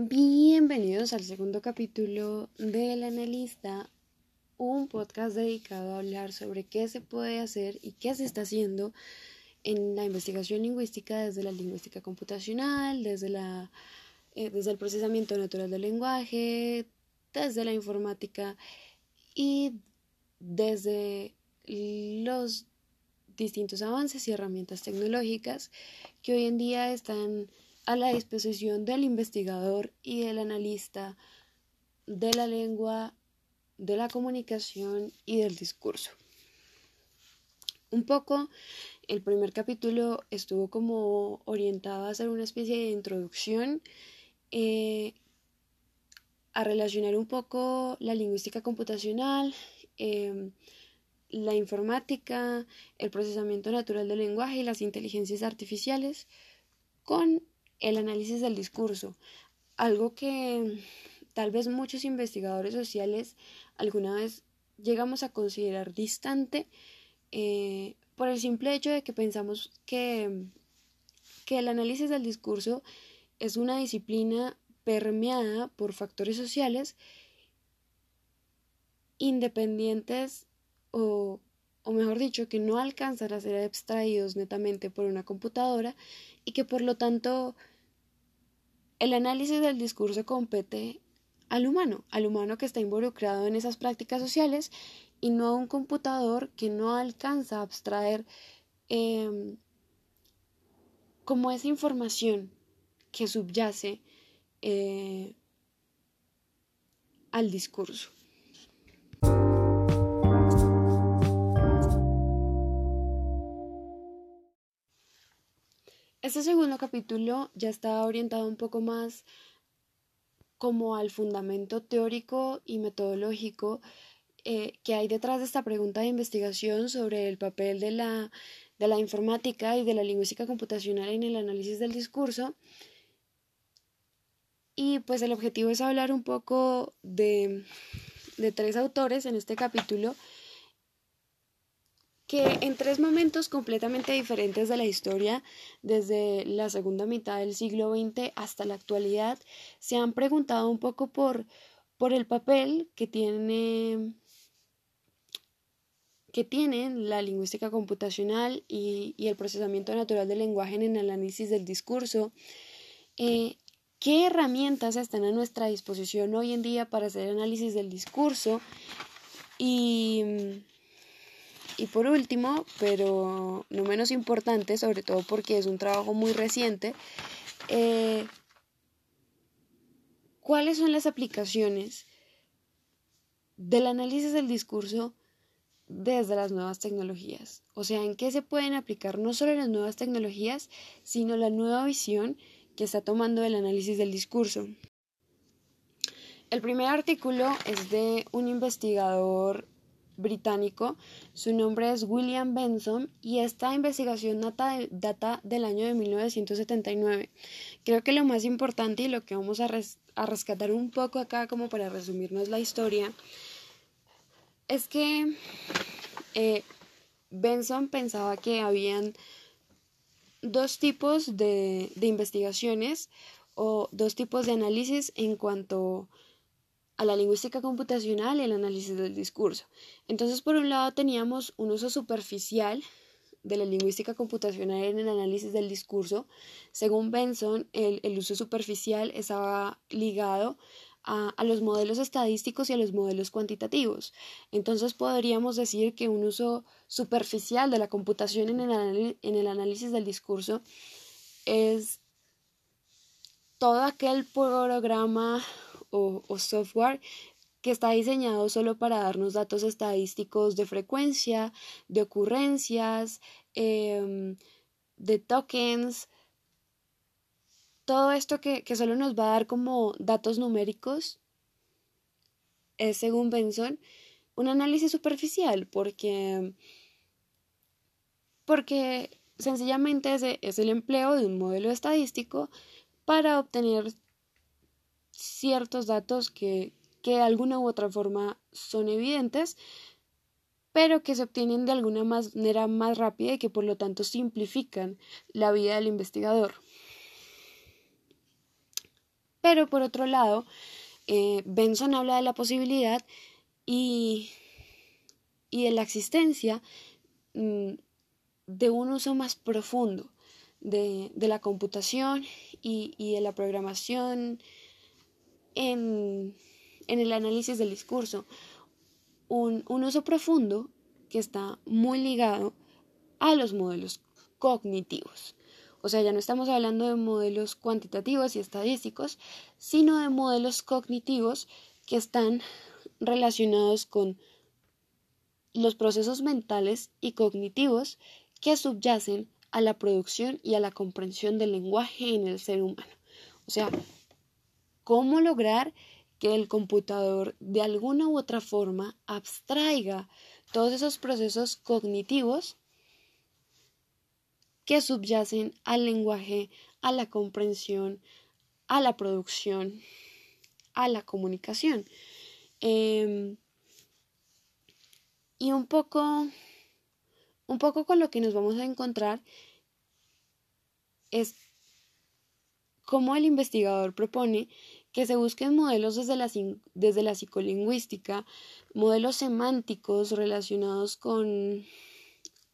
Bienvenidos al segundo capítulo del Analista, un podcast dedicado a hablar sobre qué se puede hacer y qué se está haciendo en la investigación lingüística desde la lingüística computacional, desde, la, eh, desde el procesamiento natural del lenguaje, desde la informática y desde los distintos avances y herramientas tecnológicas que hoy en día están a la disposición del investigador y del analista de la lengua, de la comunicación y del discurso. Un poco, el primer capítulo estuvo como orientado a hacer una especie de introducción, eh, a relacionar un poco la lingüística computacional, em, la informática, el procesamiento natural del lenguaje y las inteligencias artificiales con el análisis del discurso, algo que tal vez muchos investigadores sociales alguna vez llegamos a considerar distante eh, por el simple hecho de que pensamos que, que el análisis del discurso es una disciplina permeada por factores sociales independientes o, o mejor dicho, que no alcanzan a ser abstraídos netamente por una computadora y que por lo tanto el análisis del discurso compete al humano, al humano que está involucrado en esas prácticas sociales y no a un computador que no alcanza a abstraer em, como esa información que subyace eh, al discurso. Este segundo capítulo ya está orientado un poco más como al fundamento teórico y metodológico eh, que hay detrás de esta pregunta de investigación sobre el papel de la, de la informática y de la lingüística computacional en el análisis del discurso. Y pues el objetivo es hablar un poco de, de tres autores en este capítulo que en tres momentos completamente diferentes de la historia, desde la segunda mitad del siglo XX hasta la actualidad, se han preguntado un poco por, por el papel que tiene que tienen la lingüística computacional y, el procesamiento natural del lenguaje en el análisis del discurso, eh, qué herramientas están a nuestra disposición hoy en día para hacer análisis del discurso y y por último, pero no menos importante, sobre todo porque es un trabajo muy reciente, eh, ¿cuáles son las aplicaciones del análisis del discurso desde las nuevas tecnologías? O sea, ¿en qué se pueden aplicar no solo las nuevas tecnologías, sino la nueva visión que está tomando el análisis del discurso? El primer artículo es de un investigador británico. Su nombre es William Benson y esta investigación data, del año de 1979. Creo que lo más importante y lo que vamos a, rescatar un poco acá como para resumirnos la historia es que eh, Benson pensaba que habían dos tipos de, de investigaciones o dos tipos de análisis en cuanto a la lingüística computacional y el análisis del discurso. Entonces, por un lado, teníamos un uso superficial de la lingüística computacional en el análisis del discurso. Según Benson, el, uso superficial estaba ligado a, los modelos estadísticos y a los modelos cuantitativos. Entonces podríamos decir que un uso superficial de la computación en el, en el análisis del discurso es todo aquel programa o, software que está diseñado solo para darnos datos estadísticos de frecuencia, de ocurrencias, em, de tokens, todo esto que, que, solo nos va a dar como datos numéricos es, según Benson, un análisis superficial, porque, porque sencillamente es el empleo de un modelo estadístico para obtener ciertos datos que, que de alguna u otra forma son evidentes, pero que se obtienen de alguna manera más rápida y que por lo tanto simplifican la vida del investigador. Pero por otro lado, eh, Benson habla de la posibilidad y, y de la existencia mm, de un uso más profundo de, la computación y, de la programación en, el análisis del discurso. Un, un uso profundo que está muy ligado a los modelos cognitivos. O sea, ya no estamos hablando de modelos cuantitativos y estadísticos, sino de modelos cognitivos que están relacionados con los procesos mentales y cognitivos que subyacen a la producción y a la comprensión del lenguaje en el ser humano. O sea, cómo lograr que el computador de alguna u otra forma abstraiga todos esos procesos cognitivos que subyacen al lenguaje, a la comprensión, a la producción, a la comunicación. Em, y un poco, un poco con lo que nos vamos a encontrar es cómo el investigador propone que se busquen modelos desde la, desde la psicolingüística, modelos semánticos relacionados con,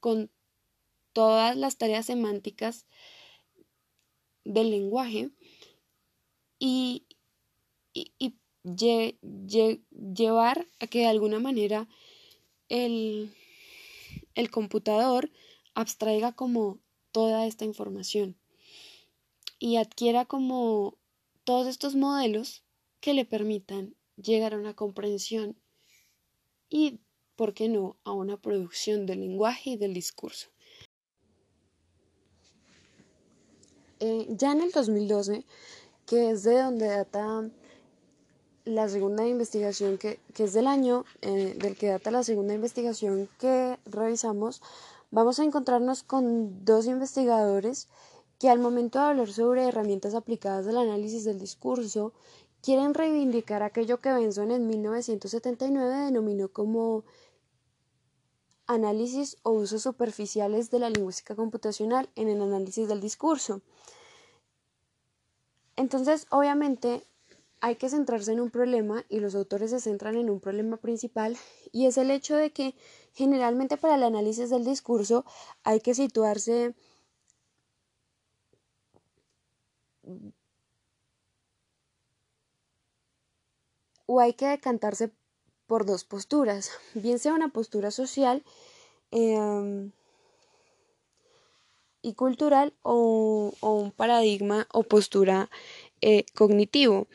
con todas las tareas semánticas del lenguaje y, llevar a que de alguna manera el, el computador abstraiga como toda esta información y adquiera como todos estos modelos que le permitan llegar a una comprensión y, ¿por qué no?, a una producción del lenguaje y del discurso. Eh, ya en el 2012, que es de donde data la segunda investigación, que, es del año eh, del que data la segunda investigación que revisamos, vamos a encontrarnos con dos investigadores que al momento de hablar sobre herramientas aplicadas al análisis del discurso, quieren reivindicar aquello que Benson en 1979 denominó como análisis o usos superficiales de la lingüística computacional en el análisis del discurso. Entonces, obviamente, hay que centrarse en un problema y los autores se centran en un problema principal y es el hecho de que generalmente para el análisis del discurso hay que situarse o hay que decantarse por dos posturas, bien sea una postura social em, y cultural o, un paradigma o postura eh, cognitivo.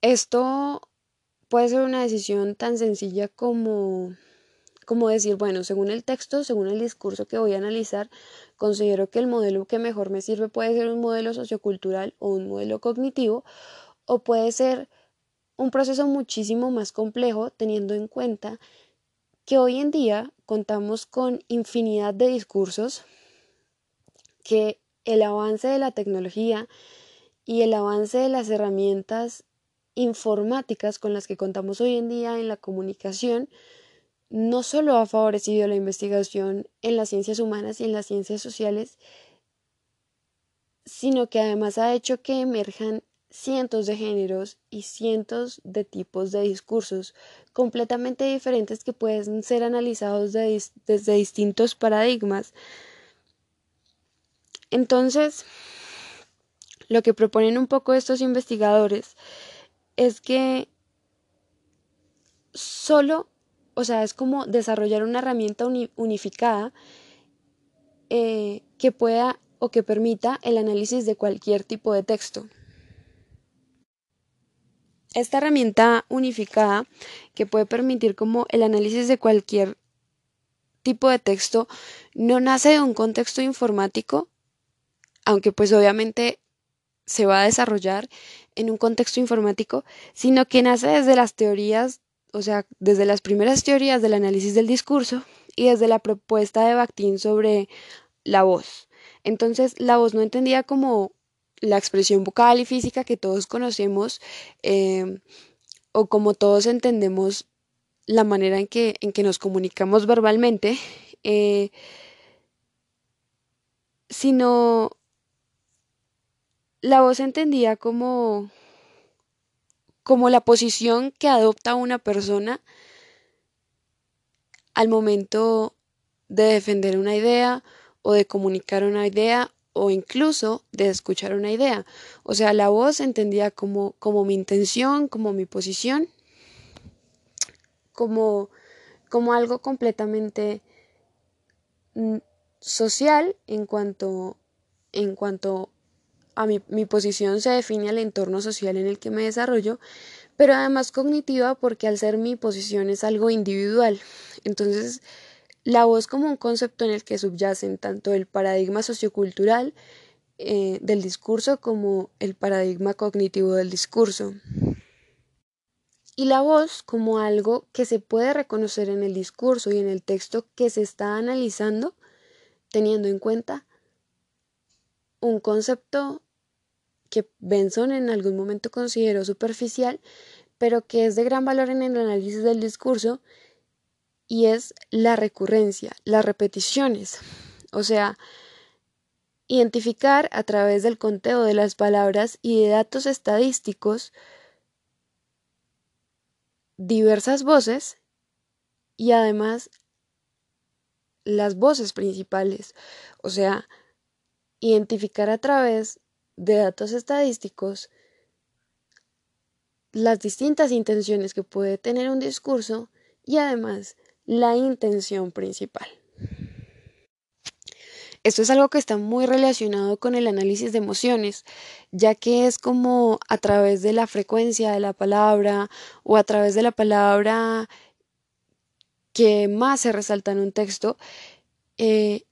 Esto puede ser una decisión tan sencilla como, como decir, bueno, según el texto, según el discurso que voy a analizar, considero que el modelo que mejor me sirve puede ser un modelo sociocultural o un modelo cognitivo, o puede ser un proceso muchísimo más complejo teniendo en cuenta que hoy en día contamos con infinidad de discursos que el avance de la tecnología y el avance de las herramientas informáticas con las que contamos hoy en día en la comunicación no solo ha favorecido la investigación en las ciencias humanas y en las ciencias sociales, sino que además ha hecho que emerjan cientos de géneros y cientos de tipos de discursos completamente diferentes que pueden ser analizados desde distintos paradigmas. Entonces, lo que proponen un poco estos investigadores es que solo, o sea, es como desarrollar una herramienta unificada eh, que pueda o que permita el análisis de cualquier tipo de texto. Esta herramienta unificada que puede permitir como el análisis de cualquier tipo de texto no nace de un contexto informático, aunque pues obviamente se va a desarrollar en un contexto informático, sino que nace desde las teorías, o sea, desde las primeras teorías del análisis del discurso y desde la propuesta de Bakhtin sobre la voz. Entonces, la voz no entendía como la expresión vocal y física que todos conocemos em, o como todos entendemos la manera en que, en que nos comunicamos verbalmente, eh, sino la voz entendía como como la posición que adopta una persona al momento de defender una idea o de comunicar una idea o incluso de escuchar una idea. O sea, la voz entendía como, como mi intención, como mi posición, como, como algo completamente mm, social en cuanto, en cuanto a mi, mi posición se define al entorno social en el que me desarrollo, pero además cognitiva porque al ser mi posición es algo individual. Entonces, la voz como un concepto en el que subyacen tanto el paradigma sociocultural eh, del discurso como el paradigma cognitivo del discurso. Y la voz como algo que se puede reconocer en el discurso y en el texto que se está analizando, teniendo en cuenta un concepto que Benson en algún momento consideró superficial, pero que es de gran valor en el análisis del discurso, y es la recurrencia, las repeticiones. O sea, identificar a través del conteo de las palabras y de datos estadísticos diversas voces y además las voces principales. O sea, identificar a través de datos estadísticos las distintas intenciones que puede tener un discurso y además la intención principal. Esto es algo que está muy relacionado con el análisis de emociones, ya que es como a través de la frecuencia de la palabra o a través de la palabra que más se resalta en un texto eh,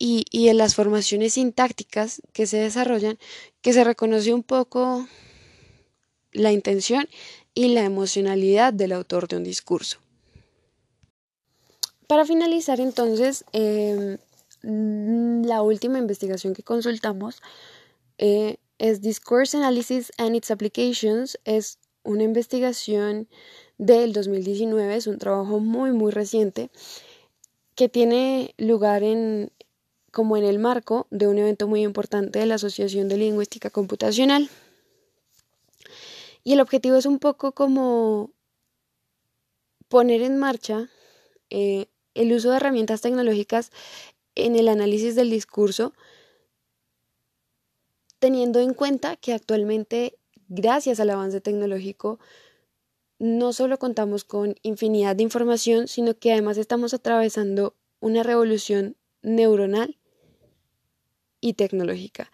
y, y en las formaciones sintácticas que se desarrollan, que se reconoce un poco la intención y la emocionalidad del autor de un discurso. Para finalizar entonces, em, la última investigación que consultamos eh, es Discourse Analysis and its Applications. Es una investigación del 2019, es un trabajo muy muy reciente que tiene lugar en, como en el marco de un evento muy importante de la Asociación de Lingüística Computacional. Y el objetivo es un poco como poner en marcha eh, el uso de herramientas tecnológicas en el análisis del discurso, teniendo en cuenta que actualmente, gracias al avance tecnológico, no solo contamos con infinidad de información, sino que además estamos atravesando una revolución neuronal y tecnológica.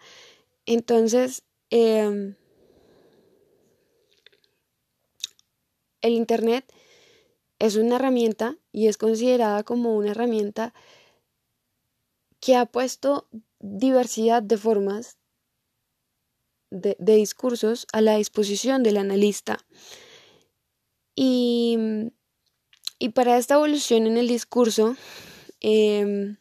Entonces, em, el Internet es una herramienta y es considerada como una herramienta que ha puesto diversidad de formas de, discursos a la disposición del analista. Y, para esta evolución en el discurso, em,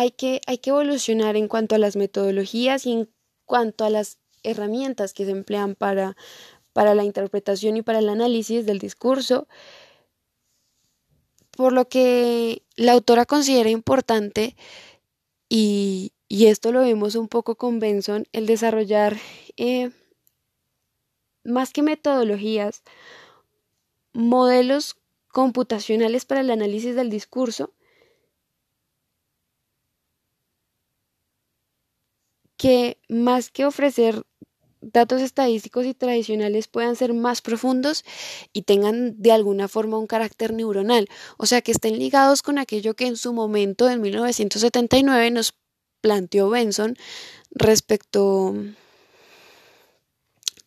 hay que, hay que evolucionar en cuanto a las metodologías y en cuanto a las herramientas que se emplean para, para la interpretación y para el análisis del discurso, por lo que la autora considera importante, y, esto lo vemos un poco con Benson, el desarrollar eh, más que metodologías, modelos computacionales para el análisis del discurso que más que ofrecer datos estadísticos y tradicionales puedan ser más profundos y tengan de alguna forma un carácter neuronal, o sea, que estén ligados con aquello que en su momento, en 1979, nos planteó Benson respecto,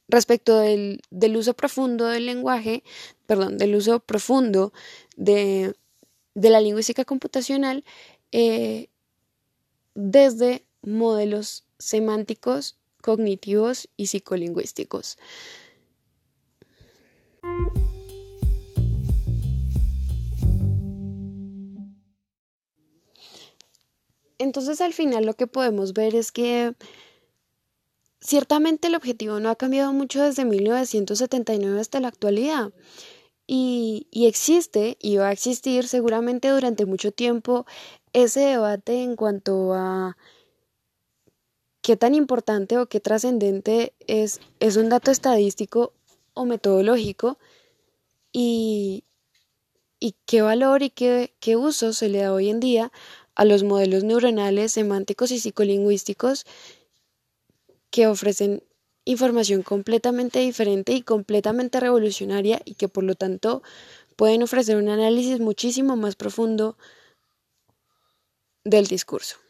respecto del, uso profundo del lenguaje, perdón, del uso profundo de, la lingüística computacional eh, desde modelos semánticos, cognitivos y psicolingüísticos. Entonces al final lo que podemos ver es que ciertamente el objetivo no ha cambiado mucho desde 1979 hasta la actualidad. Y, existe y va a existir seguramente durante mucho tiempo ese debate en cuanto a qué tan importante o qué trascendente es, es un dato estadístico o metodológico y, y qué valor y qué, qué uso se le da hoy en día a los modelos neuronales, semánticos y psicolingüísticos que ofrecen información completamente diferente y completamente revolucionaria y que por lo tanto pueden ofrecer un análisis muchísimo más profundo del discurso.